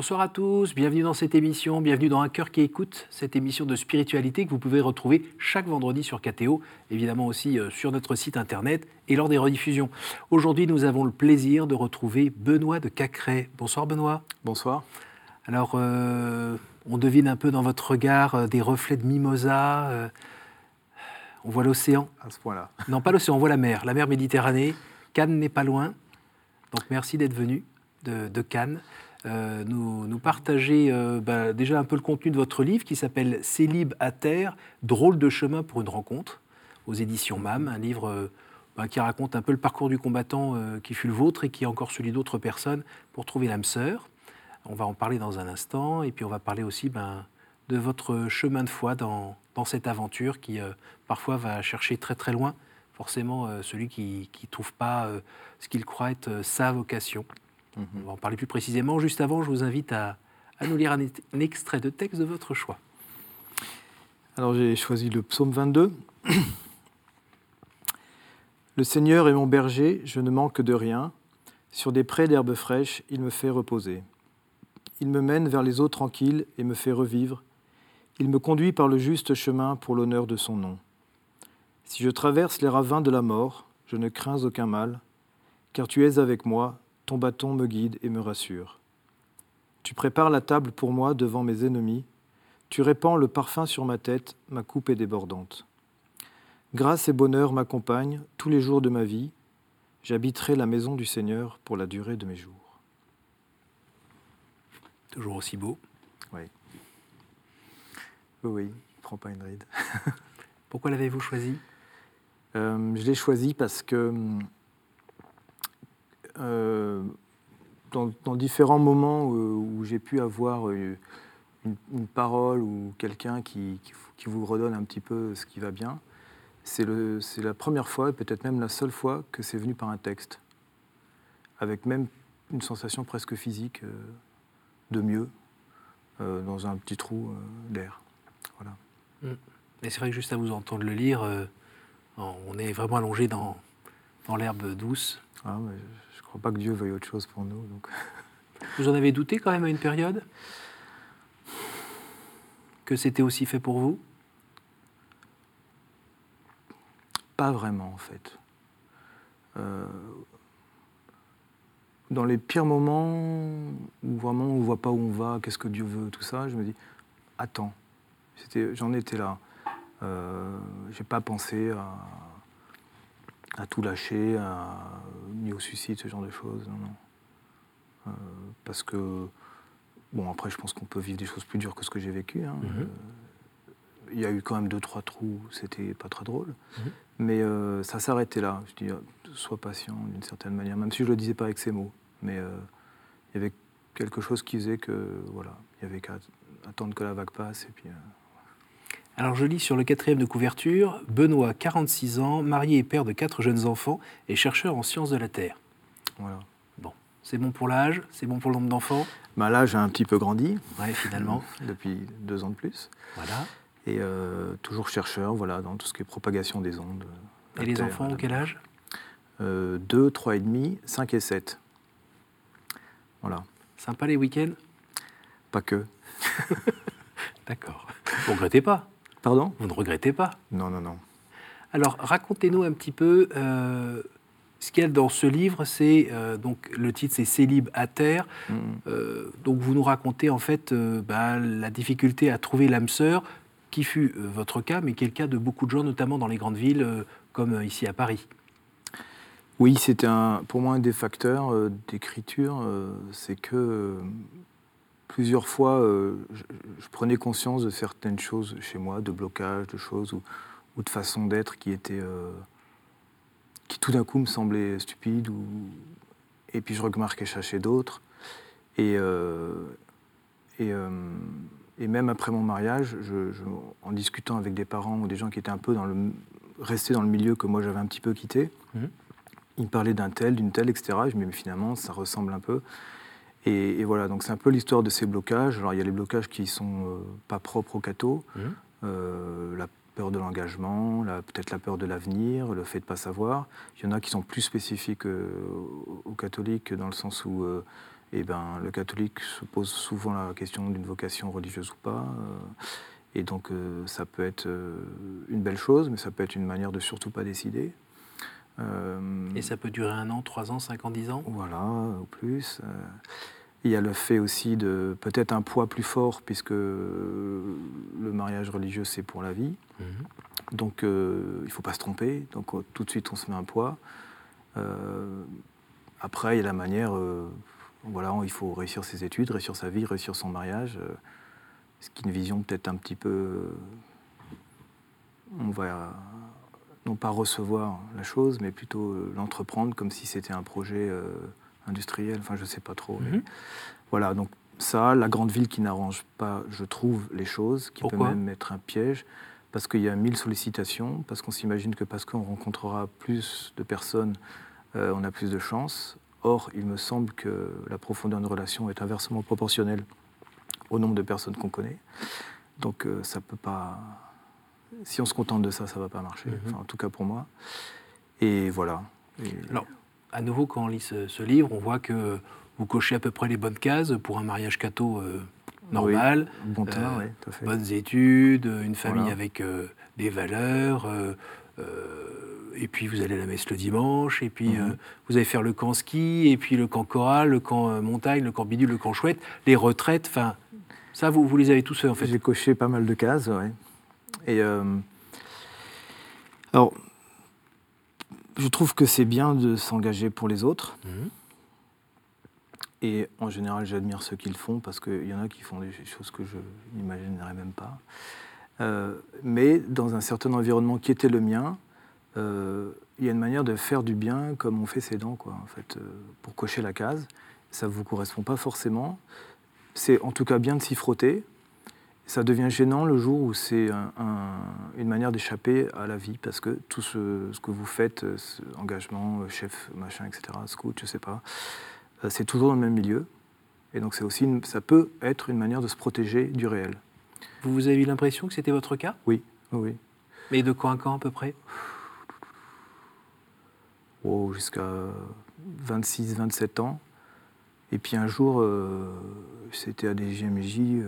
Bonsoir à tous, bienvenue dans cette émission, bienvenue dans Un cœur qui écoute, cette émission de spiritualité que vous pouvez retrouver chaque vendredi sur KTO, évidemment aussi euh, sur notre site internet et lors des rediffusions. Aujourd'hui, nous avons le plaisir de retrouver Benoît de Cacré. Bonsoir Benoît. Bonsoir. Alors, euh, on devine un peu dans votre regard euh, des reflets de mimosa. on voit l'océan. À ce point-là. Non, pas l'océan, on voit la mer, la mer Méditerranée. Cannes n'est pas loin. Donc merci d'être venu de, de Cannes. Euh, nous, nous, partager euh, bah, déjà un peu le contenu de votre livre qui s'appelle Célib à terre, drôle de chemin pour une rencontre, aux éditions MAM, un livre euh, bah, qui raconte un peu le parcours du combattant qui fut le vôtre et qui est encore celui d'autres personnes pour trouver l'âme sœur. On va en parler dans un instant et puis on va parler aussi ben, de votre chemin de foi dans, dans cette aventure qui parfois va chercher très très loin, forcément celui qui ne trouve pas ce qu'il croit être sa vocation. On va en parler plus précisément. Juste avant, je vous invite à, nous lire un, extrait de texte de votre choix. Alors j'ai choisi le psaume 22. Le Seigneur est mon berger, je ne manque de rien. Sur des prés d'herbes fraîches, il me fait reposer. Il me mène vers les eaux tranquilles et me fait revivre. Il me conduit par le juste chemin pour l'honneur de son nom. Si je traverse les ravins de la mort, je ne crains aucun mal, car tu es avec moi, ton bâton me guide et me rassure. Tu prépares la table pour moi devant mes ennemis, tu répands le parfum sur ma tête, ma coupe est débordante. Grâce et bonheur m'accompagnent tous les jours de ma vie, j'habiterai la maison du Seigneur pour la durée de mes jours. Toujours aussi beau. Oui. Oui, oui, prends pas une ride. Pourquoi l'avez-vous choisi? Euh, Je l'ai choisi parce que euh, dans, différents moments où, j'ai pu avoir euh, une, parole ou quelqu'un qui, vous redonne un petit peu ce qui va bien, c'est la première fois, peut-être même la seule fois, que c'est venu par un texte, avec même une sensation presque physique euh, de mieux dans un petit trou d'air. Voilà. Mm. Mais c'est vrai que juste à vous entendre le lire, on est vraiment allongé dans, dans l'herbe douce. Ah, mais je crois pas que Dieu veuille autre chose pour nous. Donc. Vous en avez douté quand même à une période? Que c'était aussi fait pour vous? Pas vraiment en fait. Euh, dans les pires moments où vraiment on ne voit pas où on va, qu'est-ce que Dieu veut, tout ça, je me dis attends, j'en étais là. Euh, j'ai pas pensé à à tout lâcher, ni au suicide, ce genre de choses. Non, non. Euh, parce que, bon, après, je pense qu'on peut vivre des choses plus dures que ce que j'ai vécu. Hein. Mhm. Euh, il y a eu quand même deux, trois trous, c'était pas très drôle. Mhm. Mais euh, ça s'arrêtait là. Je dis, sois patient d'une certaine manière, même si je le disais pas avec ces mots. Mais il y avait quelque chose qui faisait que, voilà, il y avait qu'à attendre que la vague passe et puis. Alors je lis sur le quatrième de couverture, Benoît, 46 ans, marié et père de quatre jeunes enfants et chercheur en sciences de la Terre. Voilà. Bon, c'est bon pour l'âge, c'est bon pour le nombre d'enfants bah L'âge a un petit peu grandi. Ouais, finalement. Depuis deux ans de plus. Voilà. Et euh, toujours chercheur, voilà, dans tout ce qui est propagation des ondes. Et les enfants ont quel âge? Euh, 2, 3 et demi, 5 et 7. Voilà. Sympa les week-ends? Pas que. D'accord. Vous regrettez pas? Pardon? Vous ne regrettez pas? Non, non, non. Alors, racontez-nous un petit peu euh, ce qu'il y a dans ce livre. C'est euh, donc le titre, c'est Célib à terre. Mm. Euh, donc, vous nous racontez en fait bah, la difficulté à trouver l'âme sœur, qui fut votre cas, mais qui est le cas de beaucoup de gens, notamment dans les grandes villes, comme ici à Paris? Oui, c'était pour moi un des facteurs d'écriture, c'est que plusieurs fois, euh, je, prenais conscience de certaines choses chez moi, de blocages, de choses ou, de façons d'être qui étaient. Euh, qui tout d'un coup me semblaient stupides. Ou... Et puis je remarquais ça chez d'autres. Et, euh, et, et, même après mon mariage, je, en discutant avec des parents ou des gens qui étaient un peu dans le, restés dans le milieu que moi j'avais un petit peu quitté, mmh. ils me parlaient d'un tel, d'une telle, etc. je me dis, mais finalement, ça ressemble un peu. Et, voilà, donc c'est un peu l'histoire de ces blocages. Alors il y a les blocages qui sont euh, pas propres au catho, mmh. euh, la peur de l'engagement, peut-être la peur de l'avenir, le fait de ne pas savoir. Il y en a qui sont plus spécifiques euh, aux catholiques dans le sens où et ben, le catholique se pose souvent la question d'une vocation religieuse ou pas. et donc ça peut être une belle chose, mais ça peut être une manière de surtout pas décider. Et ça peut durer un an, trois ans, cinq ans, dix ans? Voilà, ou plus. Il y a le fait aussi de peut-être un poids plus fort, puisque le mariage religieux, c'est pour la vie. Mhm. Donc euh, il ne faut pas se tromper. Donc euh, tout de suite, on se met un poids. Euh, après, il y a la manière. voilà, il faut réussir ses études, réussir sa vie, réussir son mariage. ce qui est une vision peut-être un petit peu. On va pas recevoir la chose, mais plutôt l'entreprendre comme si c'était un projet industriel, enfin je ne sais pas trop. Mhm. Voilà, donc ça, la grande ville qui n'arrange pas, je trouve, les choses, qui peut même être un piège, parce qu'il y a mille sollicitations, parce qu'on s'imagine que parce qu'on rencontrera plus de personnes, euh, on a plus de chances. Or, il me semble que la profondeur de relation est inversement proportionnelle au nombre de personnes qu'on connaît. Donc euh, ça peut pas... Si on se contente de ça, ça ne va pas marcher, mhm. en tout cas pour moi. Et voilà. Alors, à nouveau, quand on lit ce, livre, on voit que vous cochez à peu près les bonnes cases pour un mariage catho euh, normal. bon euh, bonnes études, une famille avec euh, des valeurs. et puis vous allez à la messe le dimanche, et puis mhm. vous allez faire le camp ski, et puis le camp choral, le camp montagne, le camp bidule, le camp chouette, les retraites, enfin, ça vous, vous les avez tous faits en fait. J'ai coché pas mal de cases, oui. Et alors, je trouve que c'est bien de s'engager pour les autres. Mhm. Et en général, j'admire ceux qui le font parce qu'il y en a qui font des choses que je n'imaginerais même pas. Euh, mais dans un certain environnement qui était le mien, euh, il y a une manière de faire du bien comme on fait ses dents, quoi, en fait, euh, pour cocher la case. Ça ne vous correspond pas forcément. C'est en tout cas bien de s'y frotter ça devient gênant le jour où c'est une manière d'échapper à la vie, parce que tout ce, que vous faites, euh, engagement, euh, chef, machin, etc., scout, je sais pas, euh, c'est toujours dans le même milieu. Et donc c'est aussi, ça peut être une manière de se protéger du réel. Vous, vous avez eu l'impression que c'était votre cas? Oui, oui. Mais de quand à quand à peu près? Oh, Jusqu'à 26, 27 ans. Et puis un jour, c'était à des GMJ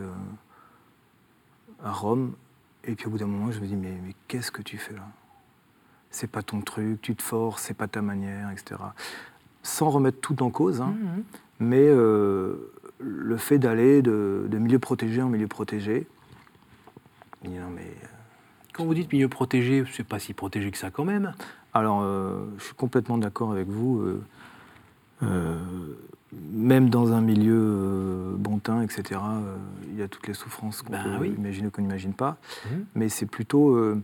à Rome. Et puis au bout d'un moment, je me dis, mais, mais qu'est-ce que tu fais là? C'est pas ton truc, tu te forces, c'est pas ta manière, etc. Sans remettre tout en cause, hein, mhm. mais euh, le fait d'aller de, milieu protégé en milieu protégé. Non, mais, euh, quand vous dites milieu protégé, c'est pas si protégé que ça quand même. Alors, euh, je suis complètement d'accord avec vous même dans un milieu euh, bontain, etc., euh, il y a toutes les souffrances qu'on ben peut imaginer ou qu'on n'imagine pas. Mhm. Mais c'est plutôt. Euh,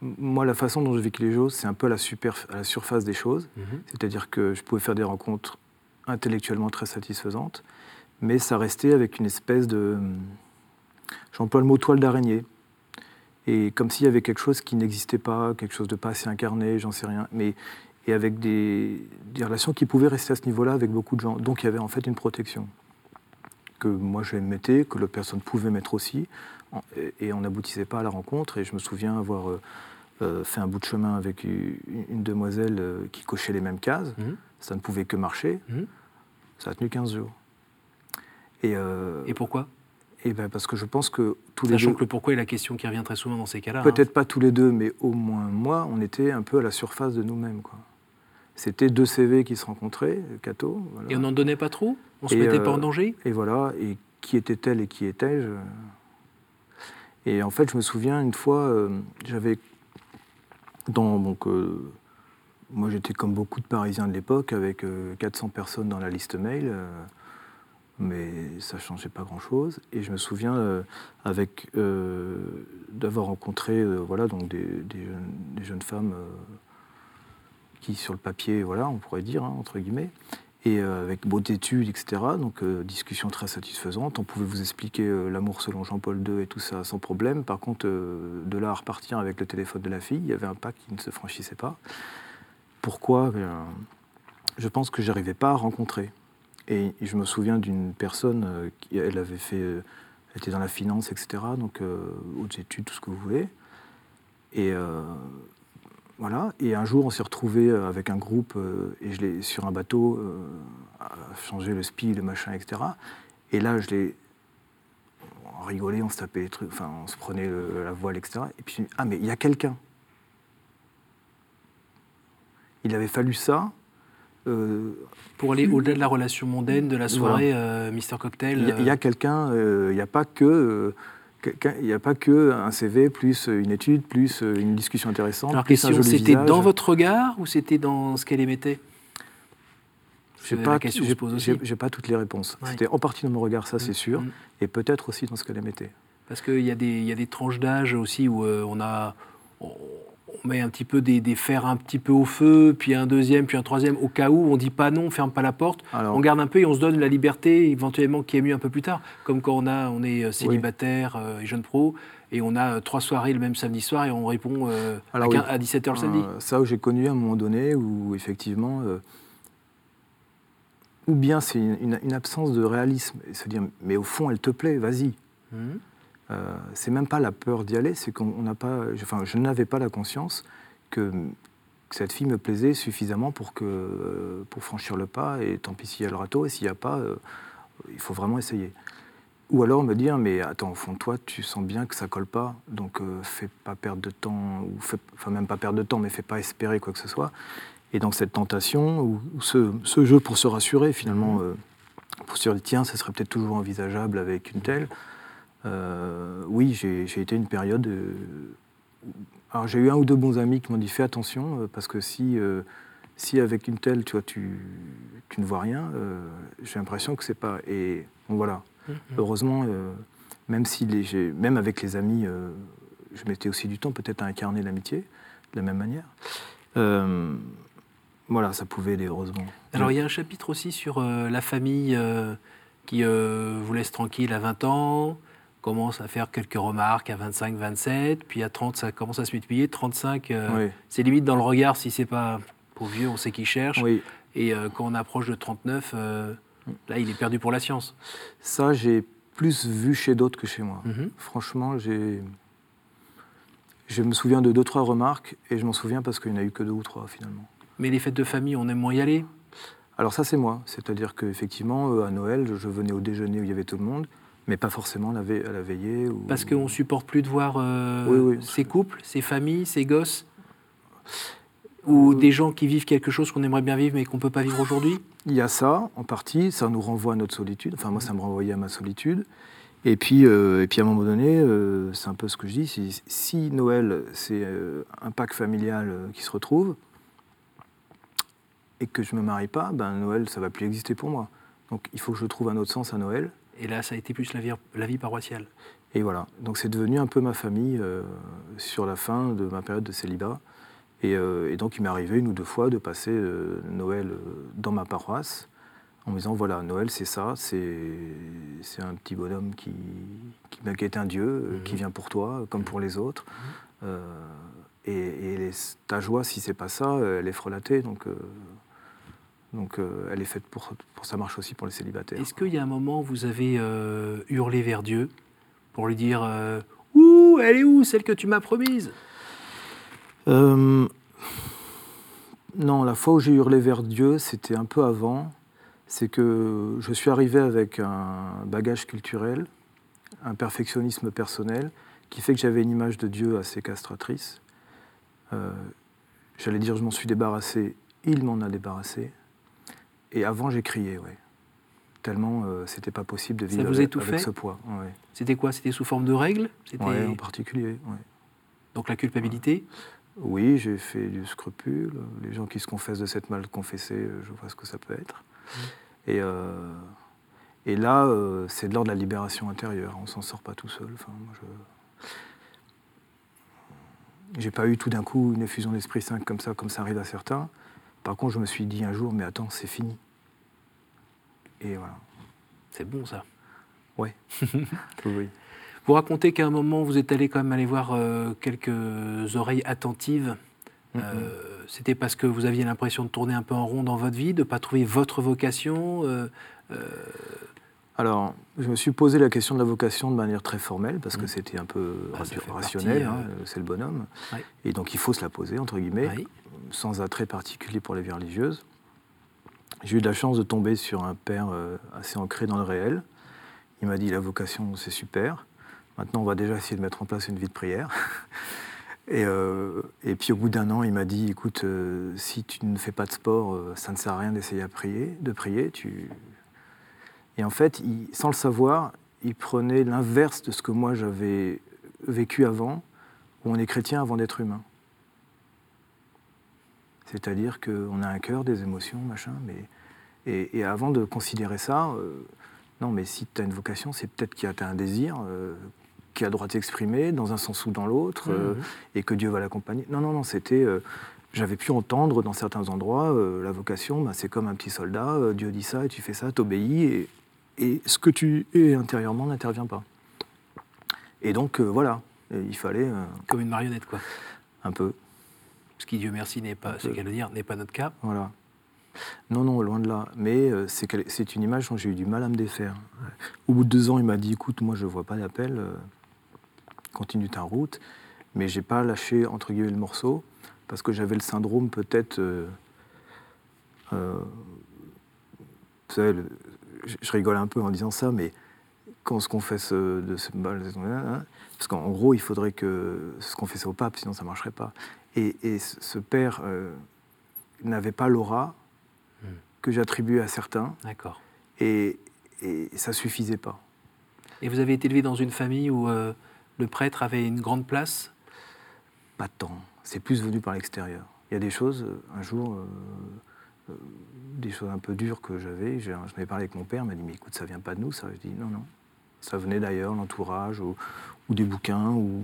moi, la façon dont je vécu les choses, c'est un peu à la, à la surface des choses. Mhm. C'est-à-dire que je pouvais faire des rencontres intellectuellement très satisfaisantes, mais ça restait avec une espèce de. J'emploie le mot toile d'araignée. Et comme s'il y avait quelque chose qui n'existait pas, quelque chose de pas assez incarné, j'en sais rien. Mais et avec des, relations qui pouvaient rester à ce niveau-là avec beaucoup de gens. Donc il y avait en fait une protection que moi je mettais, que l'autre personne pouvait mettre aussi, et on n'aboutissait pas à la rencontre. Et je me souviens avoir euh, euh, fait un bout de chemin avec une, demoiselle euh, qui cochait les mêmes cases. Mmh. Ça ne pouvait que marcher. Mmh. Ça a tenu 15 jours. Et, et pourquoi? Et ben parce que je pense que tous les deux. que le pourquoi est la question qui revient très souvent dans ces cas-là. Hein. Peut-être pas tous les deux, mais au moins moi, on était un peu à la surface de nous-mêmes. Quoi. C'était deux CV qui se rencontraient, Cato. Et on n'en donnait pas trop? On se mettait pas en euh, danger? Et voilà, et qui était-elle et qui étais-je Et en fait, je me souviens une fois, euh, j'avais dans donc euh, moi j'étais comme beaucoup de Parisiens de l'époque avec 400 personnes dans la liste mail, mais ça changeait pas grand-chose. Et je me souviens avec d'avoir rencontré voilà donc des, jeunes, des jeunes, femmes qui sur le papier, voilà, on pourrait dire, hein, entre guillemets, et euh, avec beau d'études, etc. Donc euh, discussion très satisfaisante. On pouvait vous expliquer euh, l'amour selon Jean-Paul II et tout ça sans problème. Par contre, de là à repartir avec le téléphone de la fille, il y avait un pas qui ne se franchissait pas. Pourquoi? Eh Je pense que j'arrivais pas à rencontrer. Et, je me souviens d'une personne qui, elle avait fait, elle était dans la finance, etc. Donc hautes études, tout ce que vous voulez. Et voilà. Et un jour, on s'est retrouvé euh, avec un groupe, euh, et je l'ai sur un bateau, euh, changer le spi, le machin, etc. Et là, je l'ai. On rigolait, on se tapait les trucs, enfin, on se prenait le- la voile, etc. Et puis, ah, mais il y a quelqu'un. Il avait fallu ça. euh, Pour aller au-delà de la relation mondaine, de la soirée euh, Mister Cocktail. il y a- quelqu'un, euh, il n'y a pas que. Il n'y a pas que un CV plus une étude plus euh, une discussion intéressante. Alors, plus question, c'était dans votre regard ou c'était dans ce qu'elle émettait? J'ai pas, j'ai- pas toutes les réponses. Ouais. C'était en partie dans mon regard, ça c'est Mm, sûr, mm. et peut-être aussi dans ce qu'elle émettait. Parce qu'il y, a des- il y a des tranches d'âge aussi où euh, on, a, on, met un petit peu des, des fers un petit peu au feu, puis un deuxième, puis un troisième, au cas où on dit pas non, on ferme pas la porte, Alors, on garde un peu et on se donne la liberté éventuellement qui est mieux un peu plus tard. Comme quand on, a, on est euh, célibataire euh, et jeune pro, et on a euh, trois soirées le même samedi soir et on répond euh, Alors à, oui. quin- à 17h le samedi. ça, j'ai connu à un moment donné où effectivement, ou bien c'est une, une- une absence de réalisme, et se dire, mais au fond, elle te plaît, vas-y. Mhm. Euh, c'est même pas la peur d'y aller, c'est qu'on on n'a pas, enfin, je n'avais pas la conscience que, cette fille me plaisait suffisamment pour que, euh, pour franchir le pas. Et tant pis s'il y a le râteau, et s'il n'y a pas, euh, il faut vraiment essayer. Ou alors me dire, mais attends, au fond toi, tu sens bien que ça colle pas, donc fais pas perdre de temps, ou enfin même pas perdre de temps, mais fais pas espérer quoi que ce soit. Et donc cette tentation, ou, ce, jeu pour se rassurer finalement, pour se dire, tiens, ça serait peut-être toujours envisageable avec une telle. Euh, oui, j'ai été une période. euh, alors j'ai eu un ou deux bons amis qui m'ont dit fais attention euh, parce que si, euh, si avec une telle, tu vois, tu, tu ne vois rien, j'ai l'impression que c'est pas. Et bon, voilà. Mhm. Heureusement, même si les, même avec les amis, je mettais aussi du temps peut-être à incarner l'amitié de la même manière. Voilà, ça pouvait aider heureusement. Alors il y a un chapitre aussi sur la famille qui vous laisse tranquille à 20 ans, commence à faire quelques remarques à 25, 27, puis à 30 ça commence à se multiplier, 35 euh, Oui, c'est limite dans le regard si c'est pas pour vieux, on sait qui cherche, oui. et euh, quand on approche de 39, euh, là il est perdu pour la science. Ça, j'ai plus vu chez d'autres que chez moi. Mhm. Franchement, j'ai. Je me souviens de deux, trois remarques, et je m'en souviens parce qu'il n'y en a eu que deux ou trois finalement. Mais les fêtes de famille, on aime moins y aller? Alors ça, c'est moi. C'est-à-dire qu'effectivement, à Noël, je venais au déjeuner où il y avait tout le monde, mais pas forcément à la, ve- à la veillée. Ou... Parce qu'on supporte plus de voir euh, Oui, oui. ces couples, ces familles, ces gosses Ou Euh, des gens qui vivent quelque chose qu'on aimerait bien vivre mais qu'on ne peut pas vivre aujourd'hui? Il y a ça, en partie, ça nous renvoie à notre solitude. Enfin, moi, ça me renvoyait à ma solitude. Et puis, euh, et puis à un moment donné, euh, c'est un peu ce que je dis, si, si Noël, c'est euh, un pack familial qui se retrouve, et que je ne me marie pas, ben Noël, ça va plus exister pour moi. Donc il faut que je trouve un autre sens à Noël. Et là, ça a été plus la vie, la vie paroissiale. Et voilà. Donc c'est devenu un peu ma famille euh, sur la fin de ma période de célibat. Et, euh, et donc il m'est arrivé une ou deux fois de passer euh, Noël dans ma paroisse en me disant voilà, Noël c'est ça, c'est un petit bonhomme qui, qui, qui est un Dieu, euh, Mhm. qui vient pour toi, comme pour les autres. Euh, et et les- ta joie, si c'est pas ça, elle est frelatée. Donc, donc euh, elle est faite pour, pour ça marche aussi pour les célibataires. Est-ce qu'il y a un moment où vous avez euh, hurlé vers Dieu pour lui dire euh, Ouh, elle est où, celle que tu m'as promise? Non, la fois où j'ai hurlé vers Dieu, c'était un peu avant. C'est que je suis arrivé avec un bagage culturel, un perfectionnisme personnel, qui fait que j'avais une image de Dieu assez castratrice. J'allais dire, je m'en suis débarrassé, il m'en a débarrassé. Et avant, j'ai crié, ouais. Tellement euh, c'était pas possible de vivre avec, ce poids. Ouais. C'était quoi? C'était sous forme de règles? Ouais, en particulier. ouais. donc la culpabilité? Oui, j'ai fait du scrupule. Les gens qui se confessent de cette mal confessée, euh, je vois ce que ça peut être. Et, euh, et là, euh, c'est de l'ordre de la libération intérieure. On s'en sort pas tout seul. Enfin, moi, je... J'ai pas eu tout d'un coup une effusion d'Esprit Saint comme ça, comme ça arrive à certains. Par contre, je me suis dit un jour, mais attends, c'est fini. Et voilà. C'est bon ça. Ouais. oui. Vous racontez qu'à un moment, vous êtes allé quand même aller voir euh, quelques oreilles attentives. Euh, C'était parce que vous aviez l'impression de tourner un peu en rond dans votre vie, de ne pas trouver votre vocation. euh, Alors, je me suis posé la question de la vocation de manière très formelle, parce que Mm. c'était un peu Bah, rationnel, hein, euh, c'est le bonhomme. Ouais. Et donc il faut se la poser, entre guillemets. Sans attrait particulier pour les vies religieuses. j'ai eu de la chance de tomber sur un père euh, assez ancré dans le réel. Il m'a dit la vocation, c'est super. Maintenant, on va déjà essayer de mettre en place une vie de prière. Et, euh, et puis au bout d'un an, il m'a dit écoute, euh, si tu ne fais pas de sport, ça ne sert à rien d'essayer à prier, de prier. Tu... Et en fait, sans le savoir, il prenait l'inverse de ce que moi j'avais vécu avant, où on est chrétien avant d'être humain. C'est-à-dire qu'on a un cœur, des émotions, machin, mais. Et, avant de considérer ça, euh, non, mais si tu as une vocation, c'est peut-être qu'il y a un désir euh, qui a le droit de s'exprimer dans un sens ou dans l'autre, euh, mmh. et que Dieu va l'accompagner. Non, non, non, c'était. j'avais pu entendre dans certains endroits la vocation, bah, c'est comme un petit soldat, Dieu dit ça et tu fais ça, t'obéis, et, et ce que tu es intérieurement n'intervient pas. Et donc, voilà, il fallait. Comme une marionnette, quoi. Un peu ce qui, Dieu merci, n'est pas, ce qu'elle veut dire, n'est pas notre cas. Voilà. Non, non, loin de là. Mais euh, c'est une image dont j'ai eu du mal à me défaire. Au bout de deux ans, il m'a dit écoute, moi, je ne vois pas d'appel, euh, continue ta route. Mais j'ai pas lâché, entre guillemets, le morceau, parce que j'avais le syndrome, peut-être. Euh, vous savez, je, rigole un peu en disant ça, mais quand on se confesse de ce. Parce qu'en gros, il faudrait que ce qu'on fait au pape, sinon ça ne marcherait pas. Et, ce père euh, n'avait pas l'aura hmm. que j'attribuais à certains. D'accord. Et, et ça suffisait pas. Et vous avez été élevé dans une famille où euh, le prêtre avait une grande place? Pas tant. C'est plus venu par l'extérieur. Il y a des choses, euh, un jour, des choses un peu dures que j'avais. Je ai parlé avec mon père, il m'a dit Mais écoute, ça vient pas de nous, ça. Je dis Non, non. Ça venait d'ailleurs, l'entourage, ou, ou des bouquins, ou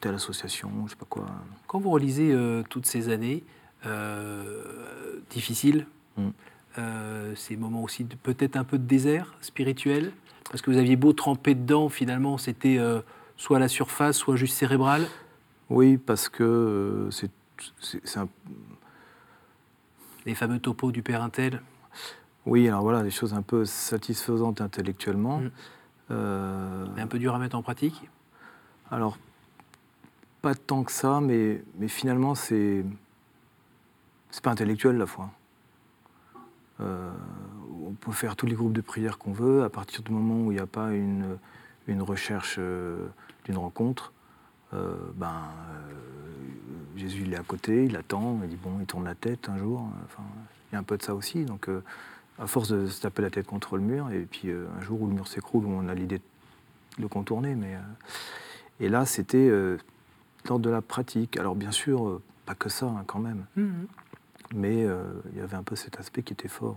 telle association, je sais pas quoi. Quand vous relisez euh, toutes ces années euh, difficiles, mm. euh, ces moments aussi peut-être un peu de désert spirituel, parce que vous aviez beau tremper dedans, finalement c'était soit à la surface, soit juste cérébral Oui, parce que c'est un... Les fameux topos du père Intel Oui, alors voilà, des choses un peu satisfaisantes intellectuellement. Mm. Mais un peu dur à mettre en pratique alors, pas tant que ça, mais, mais finalement, c'est. C'est pas intellectuel la foi. Euh, on peut faire tous les groupes de prière qu'on veut, à partir du moment où il n'y a pas une, une recherche euh, d'une rencontre, euh, ben, Jésus il est à côté, il attend, il dit bon, il tourne la tête un jour. Enfin, il y a un peu de ça aussi. Donc, à force de se taper la tête contre le mur, et puis un jour où le mur s'écroule, on a l'idée de le contourner, mais et là, c'était euh, lors de la pratique. Alors bien sûr, euh, pas que ça hein, quand même. Mhm. Mais euh, il y avait un peu cet aspect qui était fort.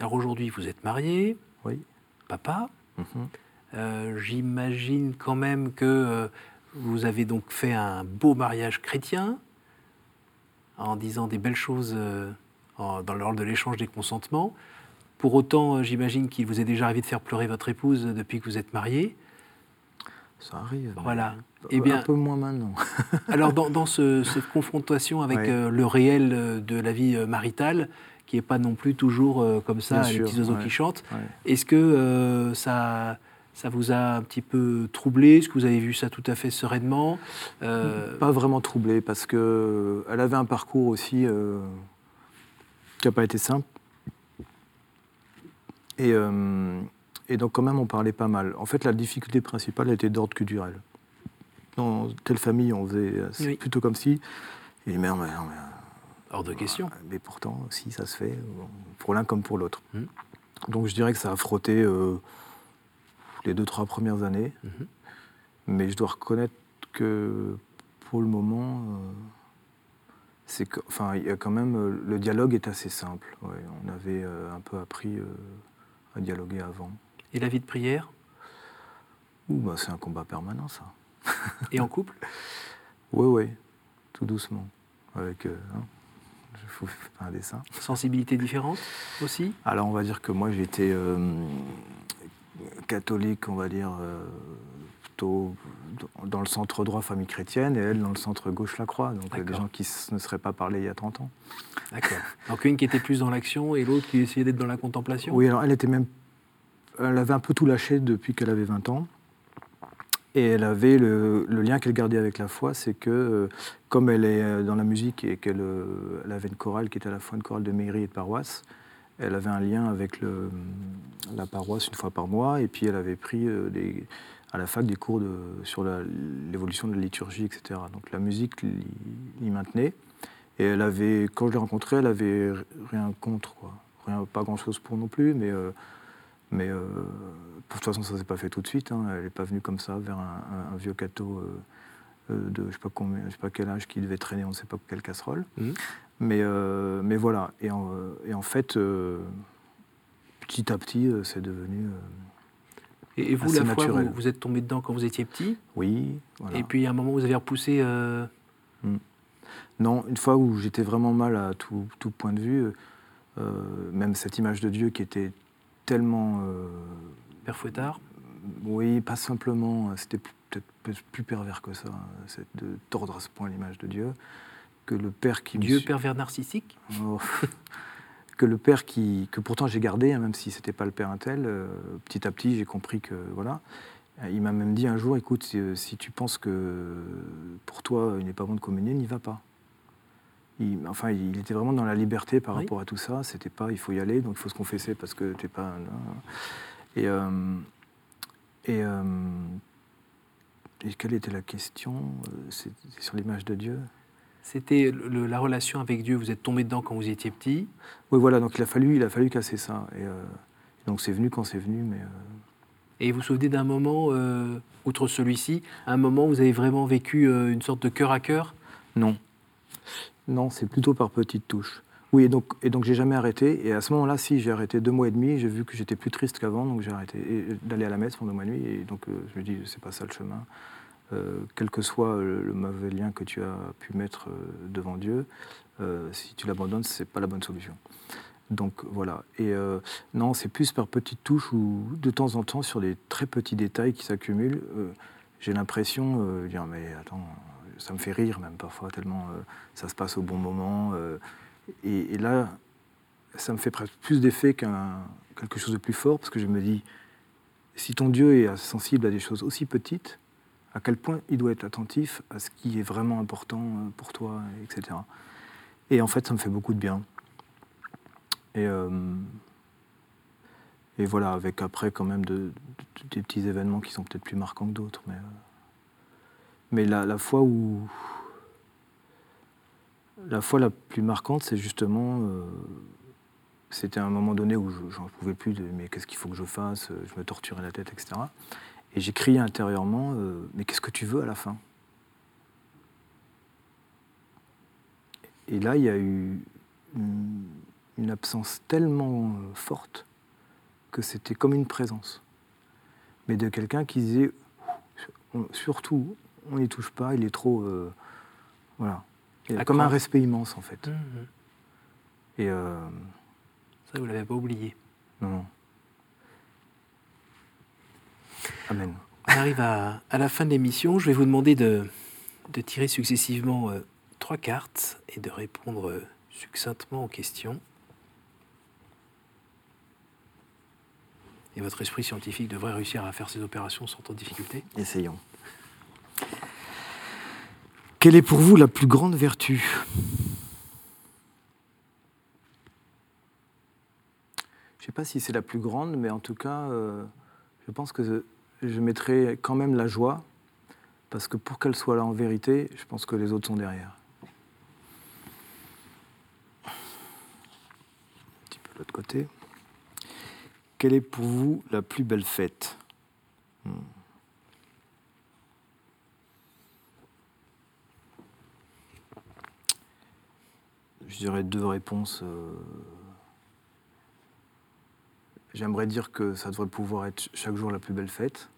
Alors aujourd'hui, vous êtes marié. Oui. Papa. Mhm. J'imagine quand même que vous avez donc fait un beau mariage chrétien en disant des belles choses dans l'ordre de l'échange des consentements. Pour autant, j'imagine qu'il vous est déjà arrivé de faire pleurer votre épouse depuis que vous êtes marié. Ça arrive. Voilà. Et eh bien, un peu moins maintenant. alors, dans, cette confrontation avec euh, le réel euh, de la vie euh, maritale, qui n'est pas non plus toujours comme ça, les petits oiseaux qui chantent, est-ce que ça, ça vous a un petit peu troublé? Est-ce que vous avez vu ça tout à fait sereinement? Pas vraiment troublé, parce qu'elle avait un parcours aussi qui n'a pas été simple. Et et donc quand même on parlait pas mal. En fait la difficulté principale était d'ordre culturel. Dans telle famille on faisait euh, plutôt comme si. Et mais, mais, Hors de question. Mais pourtant, si ça se fait, pour l'un comme pour l'autre. Hmm. Donc je dirais que ça a frotté euh, les deux, trois premières années. Mais je dois reconnaître que pour le moment, euh, c'est enfin, il y a quand même, le dialogue est assez simple. on avait un peu appris à dialoguer avant. Et la vie de prière? Bah, C'est un combat permanent, ça. Et en couple? Oui, oui, tout doucement. Avec. Euh, hein, faut faire un dessin. Sensibilité différente aussi? Alors, on va dire que moi, j'étais euh, catholique, on va dire, euh, plutôt dans le centre droit famille chrétienne, et elle dans le centre gauche la croix. Donc, des gens qui ne seraient pas parlé il y a 30 ans. D'accord. Donc, une qui était plus dans l'action et l'autre qui essayait d'être dans la contemplation? Oui, alors elle était même elle avait un peu tout lâché depuis qu'elle avait 20 ans. Et elle avait le, lien qu'elle gardait avec la foi, c'est que euh, comme elle est euh, dans la musique et qu'elle euh, avait une chorale qui était à la fois une chorale de mairie et de paroisse, elle avait un lien avec le, la paroisse une fois par mois, et puis elle avait pris des, à la fac des cours de, sur l'évolution de la liturgie, etc. Donc la musique l'y maintenait. Et elle avait, quand je l'ai rencontrée, elle avait rien contre, quoi. Rien, pas grand-chose pour non plus, mais, euh, mais euh, de toute façon, ça ne s'est pas fait tout de suite. Hein. Elle n'est pas venue comme ça vers un, vieux cateau euh, de je ne sais, pas sais pas quel âge qui devait traîner, on ne sait pas quelle casserole. Mmh. Mais, mais voilà. Et en, et en fait, petit à petit, c'est devenu. Et, vous, la foi, vous, êtes tombé dedans quand vous étiez petit? Oui. Et puis, à un moment, vous avez repoussé. Mmh. Non, une fois où j'étais vraiment mal à tout, point de vue, euh, même cette image de Dieu qui était tellement. Euh, Père Fouettard? Oui, pas simplement. C'était peut-être plus pervers que ça, c'est de tordre à ce point l'image de Dieu. Que le Père qui. Dieu pervers narcissique? Oh. Que le Père qui. que pourtant j'ai gardé, hein, même si c'était pas le Père Intel, euh, petit à petit j'ai compris que. Voilà. Il m'a même dit un jour écoute, si, si tu penses que pour toi il n'est pas bon de communier, n'y va pas il, enfin, il était vraiment dans la liberté par rapport à tout ça. C'était pas, il faut y aller, donc il faut se confesser parce que t'es pas. Et, euh, et, euh, et, quelle était la question euh, C'est sur l'image de Dieu? C'était la relation avec Dieu. Vous êtes tombé dedans quand vous étiez petit. Oui, voilà. Donc il a fallu, il a fallu casser ça. Et donc c'est venu quand c'est venu, mais. Et vous vous souvenez d'un moment, outre celui-ci, un moment où vous avez vraiment vécu une sorte de cœur à cœur? Non. Non, c'est plutôt par petites touches. Oui, et donc, et donc j'ai jamais arrêté. Et à ce moment-là, si, j'ai arrêté deux mois et demi. J'ai vu que j'étais plus triste qu'avant, donc j'ai arrêté d'aller à la messe pendant deux mois et demi. Et donc euh, je me dis, c'est pas ça le chemin. Euh, quel que soit le, mauvais lien que tu as pu mettre euh, devant Dieu, si tu l'abandonnes, c'est pas la bonne solution. Donc voilà. Et non, c'est plus par petites touches ou de temps en temps sur des très petits détails qui s'accumulent. j'ai l'impression de dire, mais attends ça me fait rire même parfois, tellement euh, ça se passe au bon moment. Euh, et, là, ça me fait presque plus d'effet qu'un quelque chose de plus fort, parce que je me dis, si ton Dieu est sensible à des choses aussi petites, à quel point il doit être attentif à ce qui est vraiment important euh, pour toi, etc. Et en fait, ça me fait beaucoup de bien. Et, et voilà, avec après quand même de, des petits événements qui sont peut-être plus marquants que d'autres. Mais, mais la, fois où. La fois la plus marquante, c'est justement. Euh, c'était un moment donné où je n'en pouvais plus mais qu'est-ce qu'il faut que je fasse Je me torturais la tête, etc. Et j'ai crié intérieurement euh, mais qu'est-ce que tu veux à la fin? Et là, il y a eu une, absence tellement euh, forte que c'était comme une présence. Mais de quelqu'un qui disait surtout, on n'y touche pas, il est trop. Euh, voilà. comme un respect immense, en fait. Mmh, mmh. Et. Euh, Ça, vous ne l'avez pas oublié. Non, Amen. On arrive à, la fin de l'émission. Je vais vous demander de, tirer successivement euh, trois cartes et de répondre succinctement aux questions. Et votre esprit scientifique devrait réussir à faire ces opérations sans trop de difficulté. Essayons. Quelle est pour vous la plus grande vertu? Je ne sais pas si c'est la plus grande, mais en tout cas, euh, je pense que je mettrai quand même la joie, parce que pour qu'elle soit là en vérité, je pense que les autres sont derrière. Un petit peu de l'autre côté. Quelle est pour vous la plus belle fête? Hmm. je dirais deux réponses. Euh, j'aimerais dire que ça devrait pouvoir être chaque jour la plus belle fête.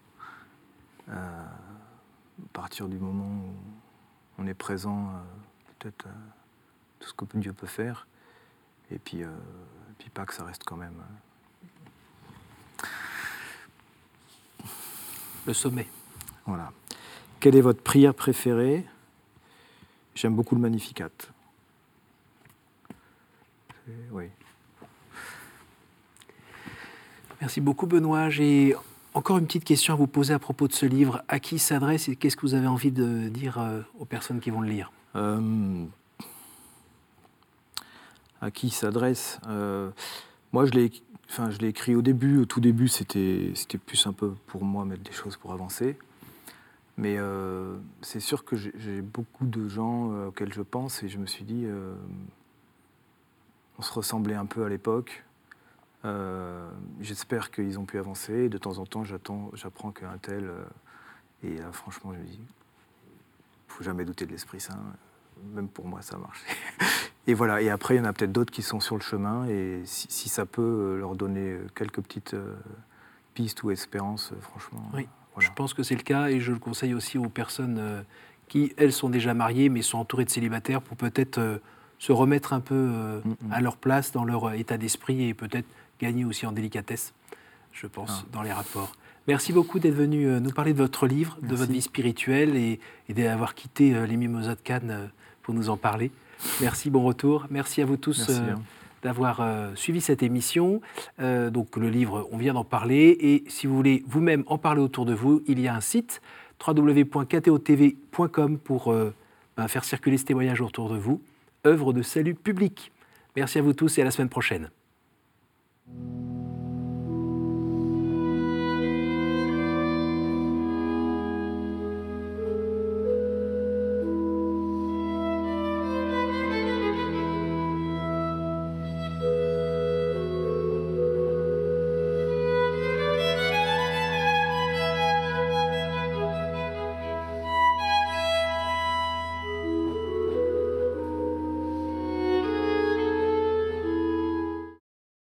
Euh, à partir du moment où on est présent, euh, peut-être tout ce que Dieu peut faire. Et puis, puis pas que ça reste quand même. Le sommet. Voilà. Quelle est votre prière préférée? J'aime beaucoup le Magnificat oui. Merci beaucoup, Benoît. J'ai encore une petite question à vous poser à propos de ce livre. À qui s'adresse et qu'est-ce que vous avez envie de dire euh, aux personnes qui vont le lire? Euh, À qui s'adresse? Euh, Moi, je l'ai enfin, je écrit au début. Au tout début, c'était plus un peu pour moi mettre des choses pour avancer. Mais c'est sûr que j'ai beaucoup de gens auxquels je pense et je me suis dit, on se ressemblait un peu à l'époque. J'espère qu'ils ont pu avancer. De temps en temps, j'apprends qu'un tel. et là, franchement, je me dis, faut jamais douter de l'Esprit Saint. Même pour moi, ça a marché. et voilà. Et après, il y en a peut-être d'autres qui sont sur le chemin. Et si, ça peut leur donner quelques petites pistes ou espérances, franchement. Oui. Je pense que c'est le cas et je le conseille aussi aux personnes euh, qui, elles, sont déjà mariées mais sont entourées de célibataires pour peut-être euh, se remettre un peu euh, mm, mm. à leur place dans leur état d'esprit et peut-être gagner aussi en délicatesse, je pense, ah. dans les rapports. Merci beaucoup d'être venu nous parler de votre livre, de votre vie spirituelle et, d'avoir quitté les Mimosas de Cannes pour nous en parler. Merci, bon retour. Merci à vous tous. Hein d'avoir euh, suivi cette émission. Euh, donc le livre, on vient d'en parler. Et si vous voulez vous-même en parler autour de vous, il y a un site www.ktotv.com pour euh, ben, faire circuler ce témoignage autour de vous. Œuvre de salut public. Merci à vous tous et à la semaine prochaine. Mm-hmm.